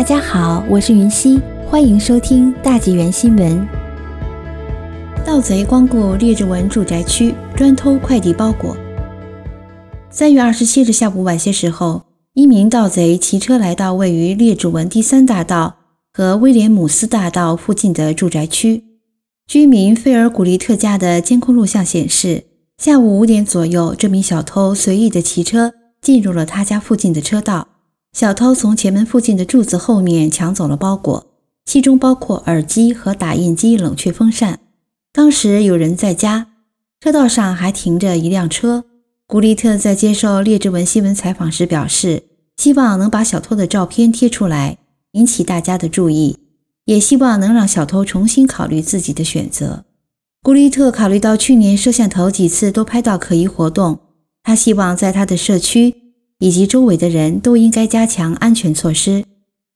大家好，我是云溪，欢迎收听大纪元新闻。盗贼光顾列治文住宅区，专偷快递包裹。三月二十七日下午晚些时候，一名盗贼骑车来到位于列治文第三大道和威廉姆斯大道附近的住宅区。居民费尔古利特家的监控录像显示，下午五点左右，这名小偷随意的骑车进入了他家附近的车道。小偷从前门附近的柱子后面抢走了包裹，其中包括耳机和打印机冷却风扇。当时有人在家，车道上还停着一辆车。古利特在接受列治文新闻采访时表示，希望能把小偷的照片贴出来，引起大家的注意，也希望能让小偷重新考虑自己的选择。古利特考虑到去年摄像头几次都拍到可疑活动，他希望在他的社区以及周围的人都应该加强安全措施。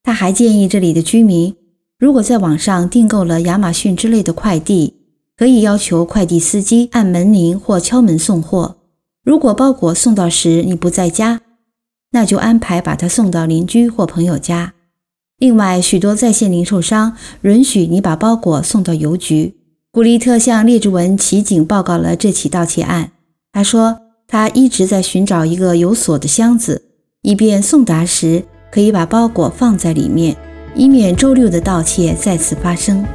他还建议这里的居民，如果在网上订购了亚马逊之类的快递，可以要求快递司机按门铃或敲门送货。如果包裹送到时你不在家，那就安排把它送到邻居或朋友家。另外，许多在线零售商允许你把包裹送到邮局。古利特向列治文骑警报告了这起盗窃案。他说，他一直在寻找一个有锁的箱子，以便送达时可以把包裹放在里面，以免周六的盗窃再次发生。